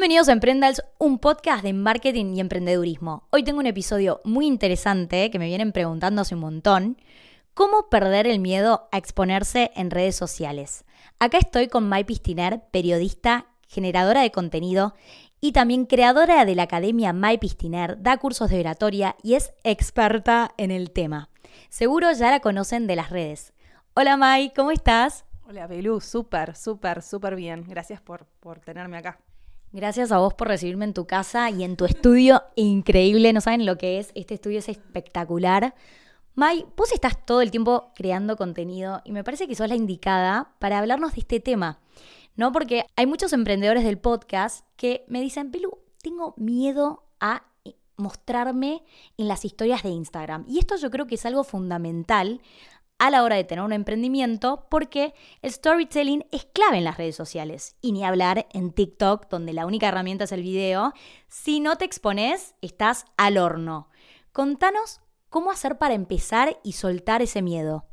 Bienvenidos a Emprendals, un podcast de marketing y emprendedurismo. Hoy tengo un episodio muy interesante que me vienen preguntando hace un montón. ¿Cómo perder el miedo a exponerse en redes sociales? Acá estoy con Mai Pistiner, periodista, generadora de contenido y también creadora de la Academia Mai Pistiner, da cursos de oratoria y es experta en el tema. Seguro ya la conocen de las redes. Hola Mai, ¿cómo estás? Hola Belú, súper, súper, súper bien. Gracias por, por tenerme acá. Gracias a vos por recibirme en tu casa y en tu estudio increíble. No saben lo que es. Este estudio es espectacular. Mai, vos estás todo el tiempo creando contenido y me parece que sos la indicada para hablarnos de este tema. ¿No? Porque hay muchos emprendedores del podcast que me dicen, Pelu, tengo miedo a mostrarme en las historias de Instagram. Y esto yo creo que es algo fundamental a la hora de tener un emprendimiento porque el storytelling es clave en las redes sociales. Y ni hablar en TikTok, donde la única herramienta es el video. Si no te expones, estás al horno. Contanos cómo hacer para empezar y soltar ese miedo.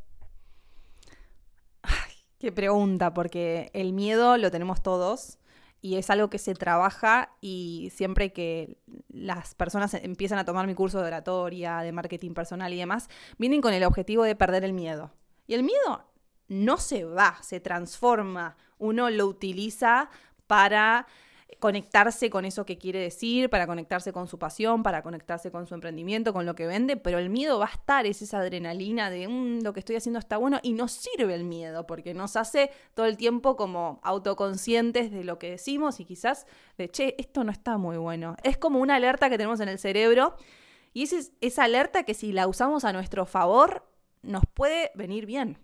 Qué pregunta, porque el miedo lo tenemos todos y es algo que se trabaja y siempre que las personas empiezan a tomar mi curso de oratoria, de marketing personal y demás, vienen con el objetivo de perder el miedo. Y el miedo no se va, se transforma. Uno lo utiliza para conectarse con eso que quiere decir, para conectarse con su pasión, para conectarse con su emprendimiento, con lo que vende, pero el miedo va a estar, es esa adrenalina de mm, lo que estoy haciendo está bueno y nos sirve el miedo porque nos hace todo el tiempo como autoconscientes de lo que decimos y quizás de, che, esto no está muy bueno. Es como una alerta que tenemos en el cerebro y es esa alerta que si la usamos a nuestro favor nos puede venir bien.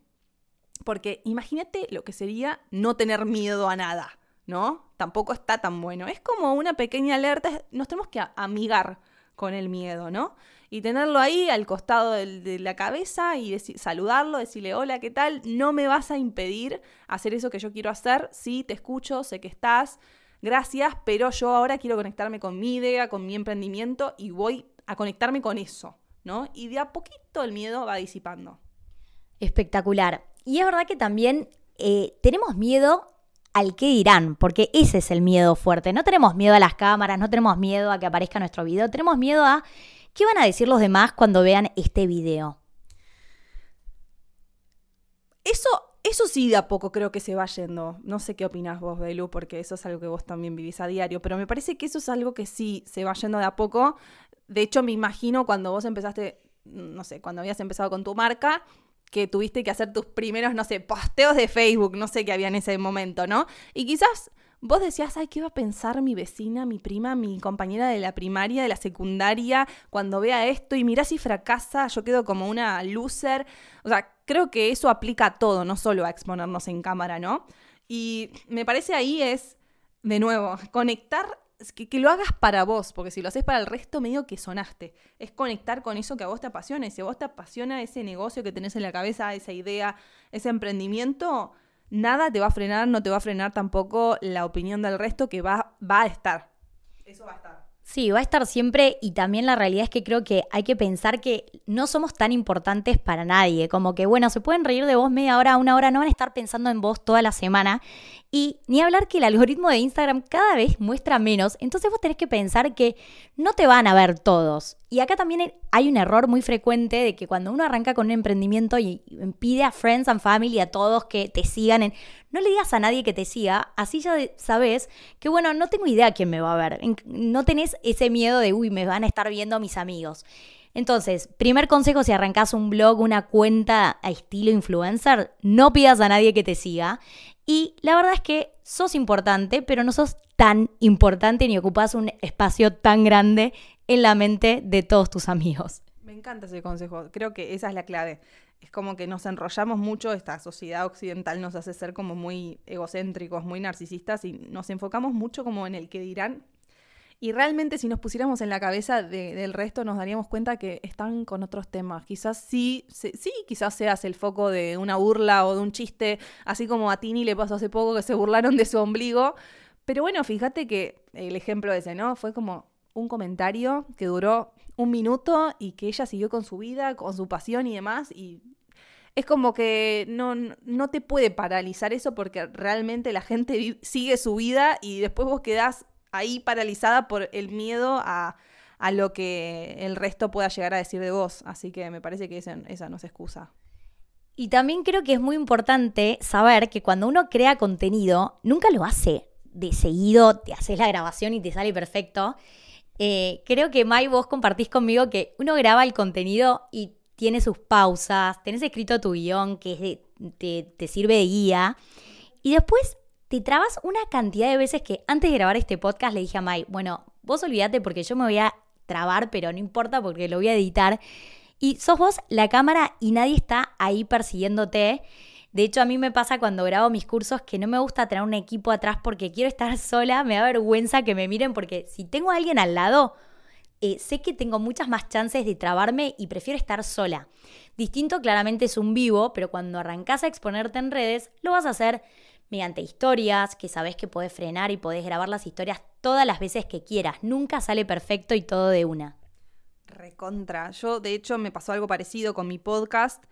Porque imagínate lo que sería no tener miedo a nada. ¿No? Tampoco está tan bueno. Es como una pequeña alerta, nos tenemos que amigar con el miedo, ¿no? Y tenerlo ahí al costado de, la cabeza y saludarlo, decirle, hola, ¿qué tal? No me vas a impedir hacer eso que yo quiero hacer. Sí, te escucho, sé que estás, gracias, pero yo ahora quiero conectarme con mi idea, con mi emprendimiento y voy a conectarme con eso, ¿no? Y de a poquito el miedo va disipando. Espectacular. Y es verdad que también eh, tenemos miedo al qué dirán, porque ese es el miedo fuerte. No tenemos miedo a las cámaras, no tenemos miedo a que aparezca nuestro video, tenemos miedo a qué van a decir los demás cuando vean este video. Eso, eso sí de a poco creo que se va yendo. No sé qué opinas vos, Belu, porque eso es algo que vos también vivís a diario, pero me parece que eso es algo que sí se va yendo de a poco. De hecho, me imagino cuando vos empezaste, no sé, cuando habías empezado con tu marca, que tuviste que hacer tus primeros, no sé, posteos de Facebook, no sé qué había en ese momento, ¿no? Y quizás vos decías, ay, ¿qué va a pensar mi vecina, mi prima, mi compañera de la primaria, de la secundaria, cuando vea esto? Y mirá si fracasa, yo quedo como una loser. O sea, creo que eso aplica a todo, no solo a exponernos en cámara, ¿no? Y me parece ahí es, de nuevo, conectar que, lo hagas para vos, porque si lo haces para el resto, medio que sonaste. Es conectar con eso que a vos te apasiona. Y si a vos te apasiona ese negocio que tenés en la cabeza, esa idea, ese emprendimiento, nada te va a frenar, no te va a frenar tampoco la opinión del resto que va, va a estar. Eso va a estar. Sí, va a estar siempre y también la realidad es que creo que hay que pensar que no somos tan importantes para nadie, como que bueno, se pueden reír de vos media hora, una hora, no van a estar pensando en vos toda la semana y ni hablar que el algoritmo de Instagram cada vez muestra menos, entonces vos tenés que pensar que no te van a ver todos. Y acá también hay un error muy frecuente de que cuando uno arranca con un emprendimiento y pide a friends and family, a todos que te sigan, en, no le digas a nadie que te siga, así ya sabes que, bueno, no tengo idea quién me va a ver. No tenés ese miedo de, uy, me van a estar viendo mis amigos. Entonces, primer consejo si arrancas un blog, una cuenta a estilo influencer, no pidas a nadie que te siga. Y la verdad es que sos importante, pero no sos tan importante ni ocupas un espacio tan grande en la mente de todos tus amigos. Me encanta ese consejo, creo que esa es la clave. Es como que nos enrollamos mucho, esta sociedad occidental nos hace ser como muy egocéntricos, muy narcisistas y nos enfocamos mucho como en el que dirán y realmente si nos pusiéramos en la cabeza del resto nos daríamos cuenta que están con otros temas. Quizás sí, sí, quizás seas el foco de una burla o de un chiste, así como a Tini le pasó hace poco que se burlaron de su ombligo. Pero bueno, fíjate que el ejemplo ese, ¿no? Fue como un comentario que duró un minuto y que ella siguió con su vida, con su pasión y demás. Y es como que no, no te puede paralizar eso porque realmente la gente sigue su vida y después vos quedás ahí paralizada por el miedo a, lo que el resto pueda llegar a decir de vos. Así que me parece que esa, esa no es excusa. Y también creo que es muy importante saber que cuando uno crea contenido, nunca lo hace de seguido, te haces la grabación y te sale perfecto. Eh, creo que Mai, vos compartís conmigo que uno graba el contenido y tiene sus pausas, tenés escrito tu guion que te, te sirve de guía. Y después te trabas una cantidad de veces que antes de grabar este podcast le dije a Mai, bueno, vos olvídate porque yo me voy a trabar, pero no importa porque lo voy a editar. Y sos vos la cámara y nadie está ahí persiguiéndote. De hecho, a mí me pasa cuando grabo mis cursos que no me gusta tener un equipo atrás porque quiero estar sola, me da vergüenza que me miren porque si tengo a alguien al lado, eh, sé que tengo muchas más chances de trabarme y prefiero estar sola. Distinto claramente es un vivo, pero cuando arrancas a exponerte en redes, lo vas a hacer mediante historias, que sabes que podés frenar y podés grabar las historias todas las veces que quieras. Nunca sale perfecto y todo de una. Recontra. Yo, de hecho, me pasó algo parecido con mi podcast.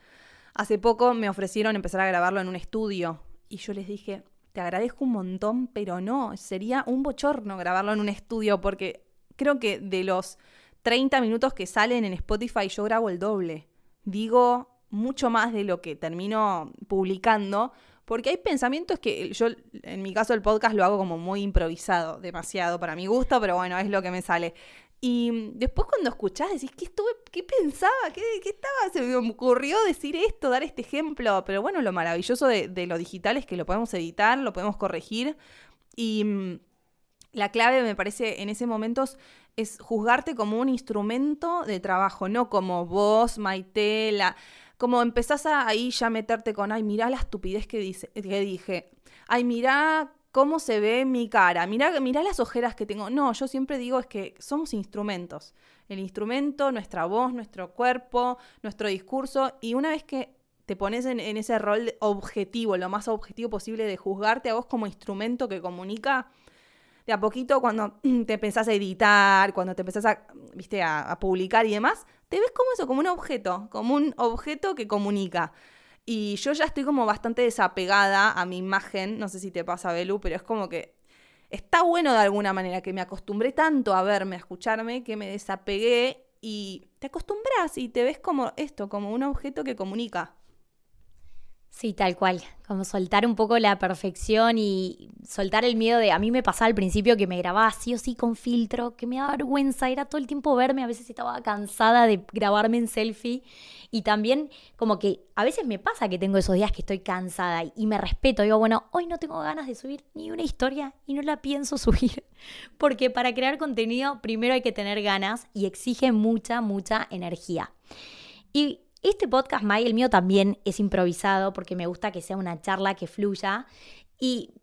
Hace poco me ofrecieron empezar a grabarlo en un estudio y yo les dije, te agradezco un montón, pero no, sería un bochorno grabarlo en un estudio porque creo que de los 30 minutos que salen en Spotify yo grabo el doble. Digo mucho más de lo que termino publicando porque hay pensamientos que yo, en mi caso el podcast lo hago como muy improvisado, demasiado para mi gusto, pero bueno, es lo que me sale. Y después cuando escuchás decís, ¿qué, estuve, qué pensaba? ¿Qué, ¿Qué, estaba? Se me ocurrió decir esto, dar este ejemplo. Pero bueno, lo maravilloso de, lo digital es que lo podemos editar, lo podemos corregir. Y mm, la clave me parece en ese momento es juzgarte como un instrumento de trabajo, no como vos, Maite, la como empezás a ahí ya meterte con, ay, mirá la estupidez que, dice, que dije, ay, mirá cómo se ve mi cara, mirá, mirá las ojeras que tengo. No, yo siempre digo es que somos instrumentos. El instrumento, nuestra voz, nuestro cuerpo, nuestro discurso, y una vez que te pones en, en ese rol objetivo, lo más objetivo posible de juzgarte a vos como instrumento que comunica, de a poquito cuando te empezás a editar, cuando te empezás a, viste, a, publicar y demás, te ves como eso, como un objeto, como un objeto que comunica. Y yo ya estoy como bastante desapegada a mi imagen, no sé si te pasa, Belu, pero es como que está bueno de alguna manera que me acostumbré tanto a verme, a escucharme, que me desapegué y te acostumbras y te ves como esto, como un objeto que comunica. Sí, tal cual. Como soltar un poco la perfección y soltar el miedo de. A mí me pasaba al principio que me grababa sí o sí con filtro, que me daba vergüenza, era todo el tiempo verme, a veces estaba cansada de grabarme en selfie. Y también, como que a veces me pasa que tengo esos días que estoy cansada y me respeto. Digo, bueno, hoy no tengo ganas de subir ni una historia y no la pienso subir. Porque para crear contenido, primero hay que tener ganas y exige mucha, mucha energía. Y este podcast, May, el mío también es improvisado porque me gusta que sea una charla que fluya. Y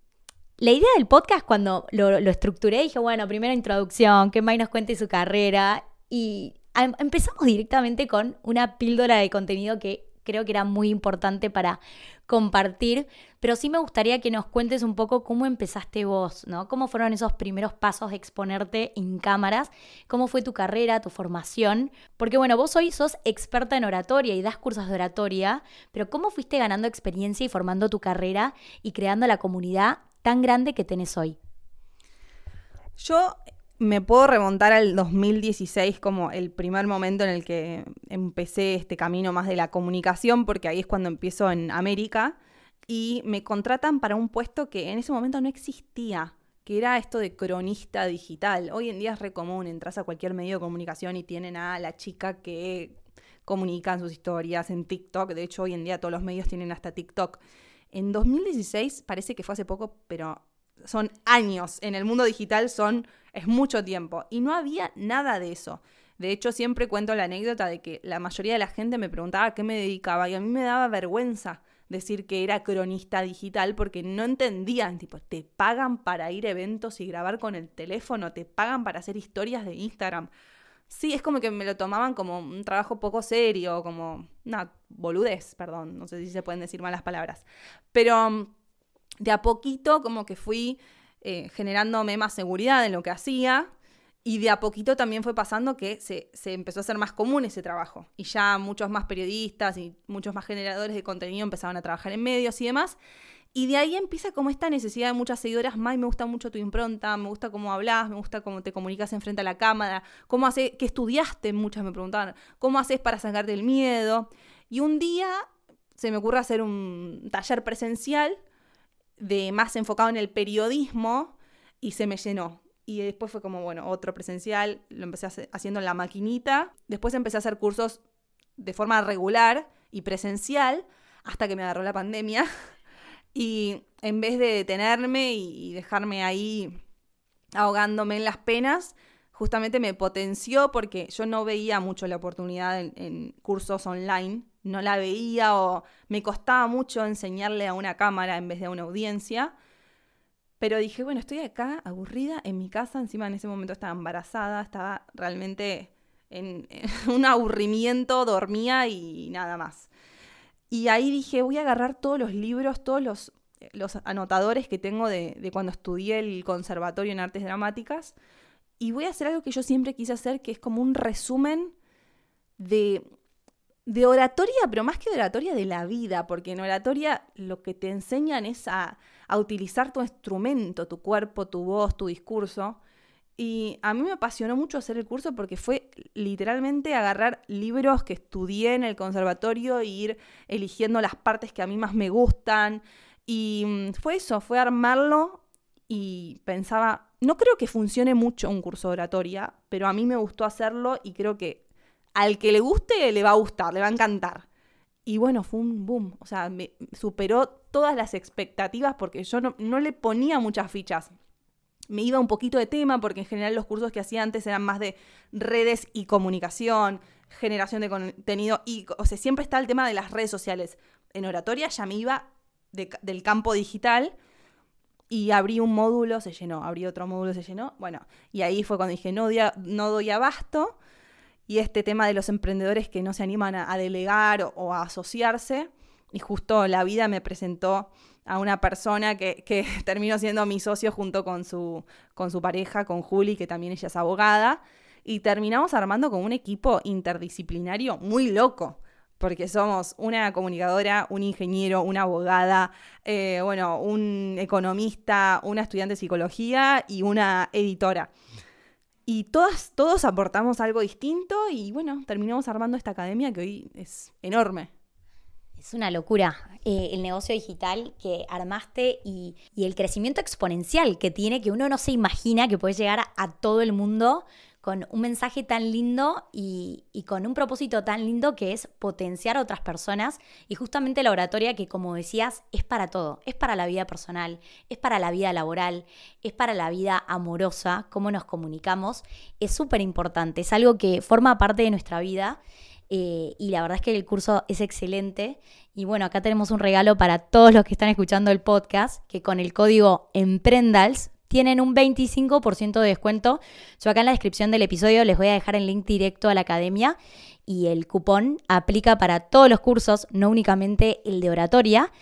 la idea del podcast, cuando lo, estructuré, dije, bueno, primera introducción, que May nos cuente su carrera. Y empezamos directamente con una píldora de contenido que creo que era muy importante para compartir, pero sí me gustaría que nos cuentes un poco cómo empezaste vos, ¿no? ¿Cómo fueron esos primeros pasos de exponerte en cámaras? ¿Cómo fue tu carrera, tu formación? Porque bueno, vos hoy sos experta en oratoria y das cursos de oratoria, pero ¿cómo fuiste ganando experiencia y formando tu carrera y creando la comunidad tan grande que tenés hoy? Yo me puedo remontar al 2016 como el primer momento en el que empecé este camino más de la comunicación, porque ahí es cuando empiezo en América y me contratan para un puesto que en ese momento no existía, que era esto de cronista digital. Hoy en día es re común, entras a cualquier medio de comunicación y tienen a la chica que comunica sus historias en TikTok, de hecho hoy en día todos los medios tienen hasta TikTok. En 2016 parece que fue hace poco, pero son años en el mundo digital, son es mucho tiempo. Y no había nada de eso. De hecho, siempre cuento la anécdota de que la mayoría de la gente me preguntaba a qué me dedicaba y a mí me daba vergüenza decir que era cronista digital porque no entendían, tipo, te pagan para ir a eventos y grabar con el teléfono, te pagan para hacer historias de Instagram. Sí, es como que me lo tomaban como un trabajo poco serio, como una boludez, perdón, no sé si se pueden decir malas palabras. Pero mm, de a poquito como que fui eh, generándome más seguridad en lo que hacía. Y de a poquito también fue pasando que se, empezó a hacer más común ese trabajo. Y ya muchos más periodistas y muchos más generadores de contenido empezaban a trabajar en medios y demás. Y de ahí empieza como esta necesidad de muchas seguidoras, May, me gusta mucho tu impronta, me gusta cómo hablas, me gusta cómo te comunicas enfrente a la cámara, cómo haces, qué estudiaste, muchas me preguntaban, cómo haces para sacarte el miedo. Y un día se me ocurre hacer un taller presencial de más enfocado en el periodismo y se me llenó. Y después fue como, bueno, otro presencial, lo empecé haciendo en la maquinita. Después empecé a hacer cursos de forma regular y presencial hasta que me agarró la pandemia. Y en vez de detenerme y dejarme ahí ahogándome en las penas, justamente me potenció porque yo no veía mucho la oportunidad en, cursos online, no la veía o me costaba mucho enseñarle a una cámara en vez de a una audiencia. Pero dije, bueno, estoy acá aburrida en mi casa, encima en ese momento estaba embarazada, estaba realmente en, un aburrimiento, dormía y nada más. Y ahí dije, voy a agarrar todos los libros, todos los, los anotadores que tengo de, de, cuando estudié el conservatorio en artes dramáticas y voy a hacer algo que yo siempre quise hacer, que es como un resumen de, de oratoria, pero más que de oratoria, de la vida, porque en oratoria lo que te enseñan es a, a utilizar tu instrumento, tu cuerpo, tu voz, tu discurso. Y a mí me apasionó mucho hacer el curso porque fue literalmente agarrar libros que estudié en el conservatorio e ir eligiendo las partes que a mí más me gustan. Y mm, fue eso, fue armarlo y pensaba, no creo que funcione mucho un curso de oratoria, pero a mí me gustó hacerlo y creo que al que le guste le va a gustar, le va a encantar. Y bueno, fue un boom, o sea, me superó todas las expectativas porque yo no, le ponía muchas fichas me iba un poquito de tema porque en general los cursos que hacía antes eran más de redes y comunicación, generación de contenido y, o sea, siempre está el tema de las redes sociales. En oratoria ya me iba del campo digital y abrí un módulo, se llenó, abrí otro módulo, se llenó. Bueno, y ahí fue cuando dije, no, no doy abasto. Y este tema de los emprendedores que no se animan a, delegar o a asociarse. Y justo la vida me presentó a una persona que, terminó siendo mi socio junto con su, con su pareja, con Juli, que también ella es abogada, y terminamos armando con un equipo interdisciplinario muy loco, porque somos una comunicadora, un ingeniero, una abogada, eh, bueno, un economista, una estudiante de psicología y una editora. Y todas, todos aportamos algo distinto y bueno, terminamos armando esta academia que hoy es enorme. Es una locura eh, el negocio digital que armaste y, el crecimiento exponencial que tiene, que uno no se imagina que puede llegar a, todo el mundo con un mensaje tan lindo y, con un propósito tan lindo que es potenciar a otras personas. Y justamente la oratoria que como decías es para todo, es para la vida personal, es para la vida laboral, es para la vida amorosa, cómo nos comunicamos, es súper importante, es algo que forma parte de nuestra vida eh, y la verdad es que el curso es excelente. Y bueno, acá tenemos un regalo para todos los que están escuchando el podcast, que con el código EMPRENDALS tienen un 25% de descuento. Yo acá en la descripción del episodio les voy a dejar el link directo a la academia y el cupón aplica para todos los cursos, no únicamente el de oratoria.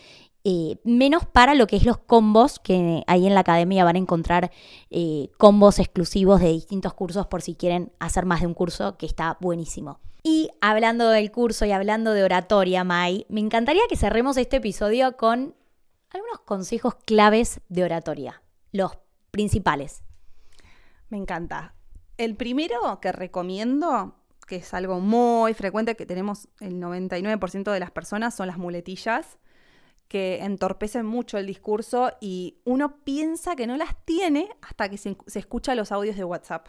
Eh, menos para lo que es los combos, que ahí en la academia van a encontrar eh, combos exclusivos de distintos cursos por si quieren hacer más de un curso, que está buenísimo. Y hablando del curso y hablando de oratoria, Mai, me encantaría que cerremos este episodio con algunos consejos claves de oratoria, los principales. Me encanta. El primero que recomiendo, que es algo muy frecuente que tenemos el 99% de las personas, son las muletillas que entorpecen mucho el discurso y uno piensa que no las tiene hasta que se, escucha los audios de WhatsApp.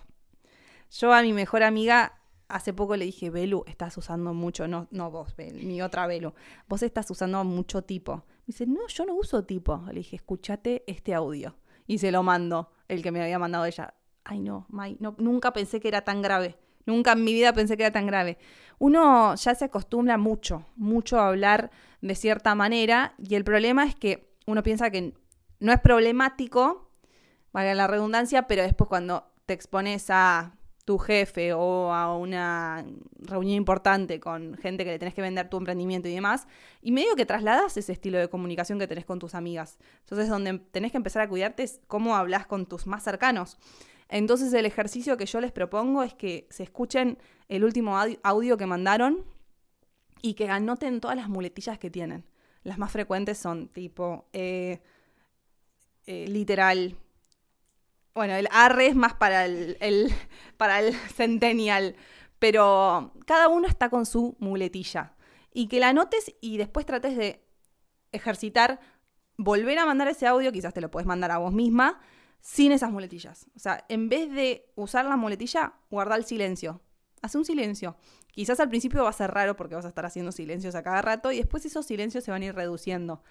Yo a mi mejor amiga hace poco le dije, Belu, estás usando mucho, no, no vos, mi otra Belu, vos estás usando mucho tipo. Me dice, no, yo no uso tipo. Le dije, escúchate este audio. Y se lo mando, el que me había mandado ella. Ay, no, May, no, nunca pensé que era tan grave. Nunca en mi vida pensé que era tan grave. Uno ya se acostumbra mucho, mucho a hablar de cierta manera y el problema es que uno piensa que no es problemático, valga la redundancia, pero después cuando te expones a tu jefe o a una reunión importante con gente que le tenés que vender tu emprendimiento y demás, y medio que trasladas ese estilo de comunicación que tenés con tus amigas. Entonces, donde tenés que empezar a cuidarte es cómo hablas con tus más cercanos. Entonces, el ejercicio que yo les propongo es que se escuchen el último audio que mandaron y que anoten todas las muletillas que tienen. las más frecuentes son tipo, eh, eh, literal, bueno, el arre es más para el, para el centennial, pero cada uno está con su muletilla. Y que la notes y después trates de ejercitar, volver a mandar ese audio, quizás te lo puedes mandar a vos misma, sin esas muletillas. O sea, en vez de usar la muletilla, guarda el silencio. Hace un silencio. Quizás al principio va a ser raro porque vas a estar haciendo silencios a cada rato y después esos silencios se van a ir reduciendo.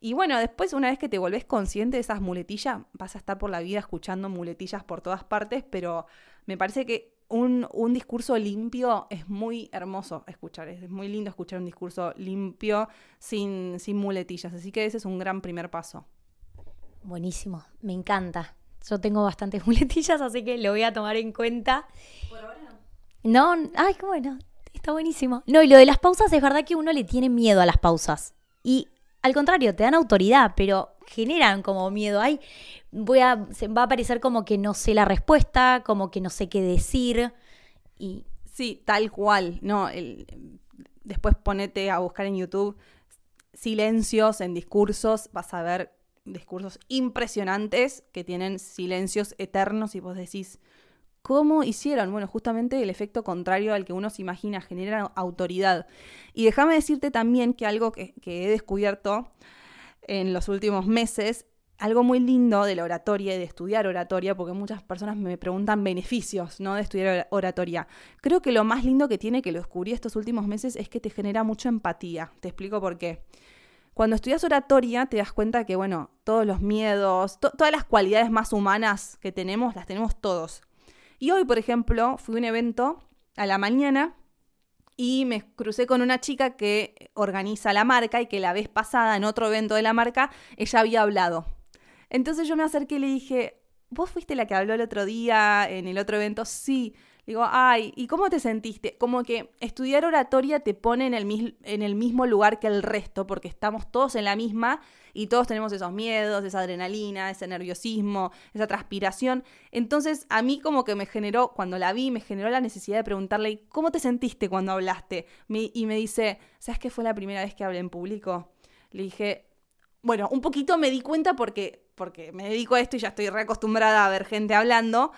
Y bueno, después una vez que te volvés consciente de esas muletillas, vas a estar por la vida escuchando muletillas por todas partes, pero me parece que un, discurso limpio es muy hermoso escuchar, es muy lindo escuchar un discurso limpio sin, sin muletillas, así que ese es un gran primer paso. Buenísimo, me encanta. Yo tengo bastantes muletillas, así que lo voy a tomar en cuenta. Por ahora no. No, ay, qué bueno, está buenísimo. No, y lo de las pausas es verdad que uno le tiene miedo a las pausas. Y al contrario, te dan autoridad, pero generan como miedo. Ay, voy a, va a parecer como que no sé la respuesta, como que no sé qué decir. Y... Sí, tal cual. No, después ponete a buscar en YouTube silencios en discursos, vas a ver discursos impresionantes que tienen silencios eternos y vos decís, ¿cómo hicieron? Bueno, justamente el efecto contrario al que uno se imagina, genera autoridad. Y déjame decirte también que algo que, he descubierto en los últimos meses algo muy lindo de la oratoria y de estudiar oratoria, porque muchas personas me preguntan beneficios ¿no? de estudiar oratoria. Creo que lo más lindo que tiene, que lo descubrí estos últimos meses, es que te genera mucha empatía. Te explico por qué. Cuando estudias oratoria te das cuenta que, bueno, todos los miedos, todas las cualidades más humanas que tenemos, las tenemos todos. Y hoy, por ejemplo, fui a un evento a la mañana y me crucé con una chica que organiza la marca y que la vez pasada en otro evento de la marca ella había hablado. Entonces yo me acerqué y le dije, ¿vos fuiste la que habló el otro día en el otro evento? Sí. Digo, ay, ¿y cómo te sentiste? Como que estudiar oratoria te pone en el, en el mismo lugar que el resto, porque estamos todos en la misma y todos tenemos esos miedos, esa adrenalina, ese nerviosismo, esa transpiración. Entonces a mí como que me generó, cuando la vi, me generó la necesidad de preguntarle, ¿cómo te sentiste cuando hablaste? y me dice, ¿sabes qué fue la primera vez que hablé en público? Le dije, bueno, un poquito me di cuenta porque, porque me dedico a esto y ya estoy reacostumbrada a ver gente hablando,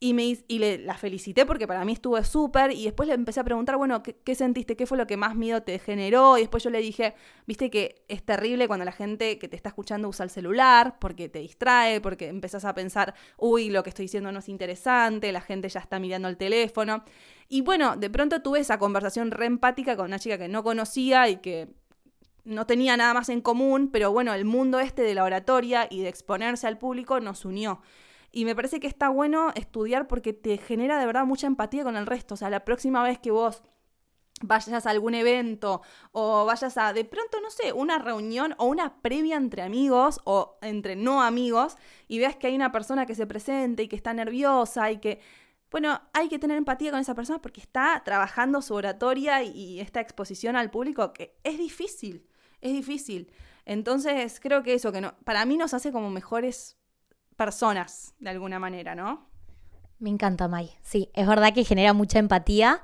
y, me, y le, la felicité porque para mí estuvo súper. Y después le empecé a preguntar, bueno, ¿qué, sentiste? ¿Qué fue lo que más miedo te generó? Y después yo le dije, viste que es terrible cuando la gente que te está escuchando usa el celular porque te distrae, porque empezás a pensar, uy, lo que estoy diciendo no es interesante, la gente ya está mirando el teléfono. Y bueno, de pronto tuve esa conversación re empática con una chica que no conocía y que no tenía nada más en común, pero bueno, el mundo este de la oratoria y de exponerse al público nos unió. Y me parece que está bueno estudiar porque te genera de verdad mucha empatía con el resto. O sea, la próxima vez que vos vayas a algún evento o vayas a, de pronto, no sé, una reunión o una previa entre amigos o entre no amigos y veas que hay una persona que se presenta y que está nerviosa y que, bueno, hay que tener empatía con esa persona porque está trabajando su oratoria y esta exposición al público que es difícil, es difícil. Entonces, creo que eso, que no, para mí nos hace como mejores personas, de alguna manera, ¿no? Me encanta, Mai. Sí, es verdad que genera mucha empatía.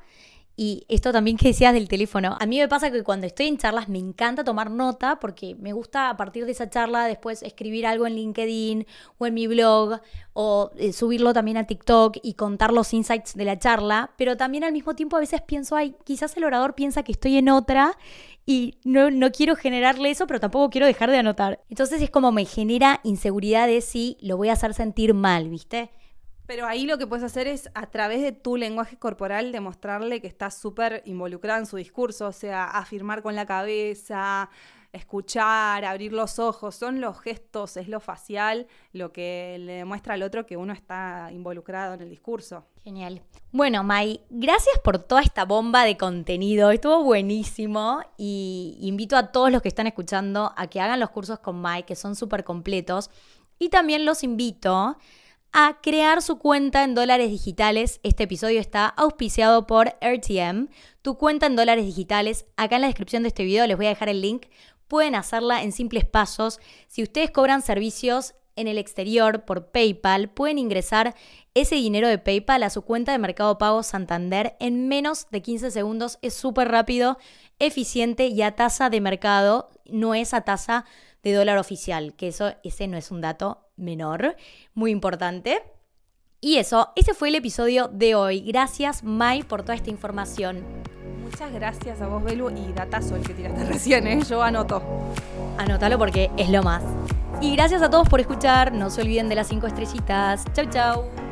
Y esto también que decías del teléfono, a mí me pasa que cuando estoy en charlas me encanta tomar nota porque me gusta a partir de esa charla después escribir algo en LinkedIn o en mi blog o eh, subirlo también a TikTok y contar los insights de la charla, pero también al mismo tiempo a veces pienso, ay, quizás el orador piensa que estoy en otra y no, no quiero generarle eso, pero tampoco quiero dejar de anotar. Entonces es como me genera inseguridad de si lo voy a hacer sentir mal, ¿viste? Pero ahí lo que puedes hacer es, a través de tu lenguaje corporal, demostrarle que estás súper involucrada en su discurso, o sea, afirmar con la cabeza, escuchar, abrir los ojos, son los gestos, es lo facial, lo que le demuestra al otro que uno está involucrado en el discurso. Genial. Bueno, Mai, gracias por toda esta bomba de contenido, estuvo buenísimo y invito a todos los que están escuchando a que hagan los cursos con Mai, que son súper completos, y también los invito a crear su cuenta en dólares digitales. Este episodio está auspiciado por RTM, tu cuenta en dólares digitales. Acá en la descripción de este video les voy a dejar el link. Pueden hacerla en simples pasos. Si ustedes cobran servicios en el exterior por PayPal, pueden ingresar ese dinero de PayPal a su cuenta de Mercado Pago Santander en menos de 15 segundos. Es súper rápido, eficiente y a tasa de mercado, no es a tasa de dólar oficial, que eso ese no es un dato menor, muy importante. Y eso, ese fue el episodio de hoy. Gracias, Mai, por toda esta información. Muchas gracias a vos, Belu, y datazo el que tiraste recién, ¿eh? Yo anoto. Anótalo porque es lo más. Y gracias a todos por escuchar. No se olviden de las cinco estrellitas. Chau, chau.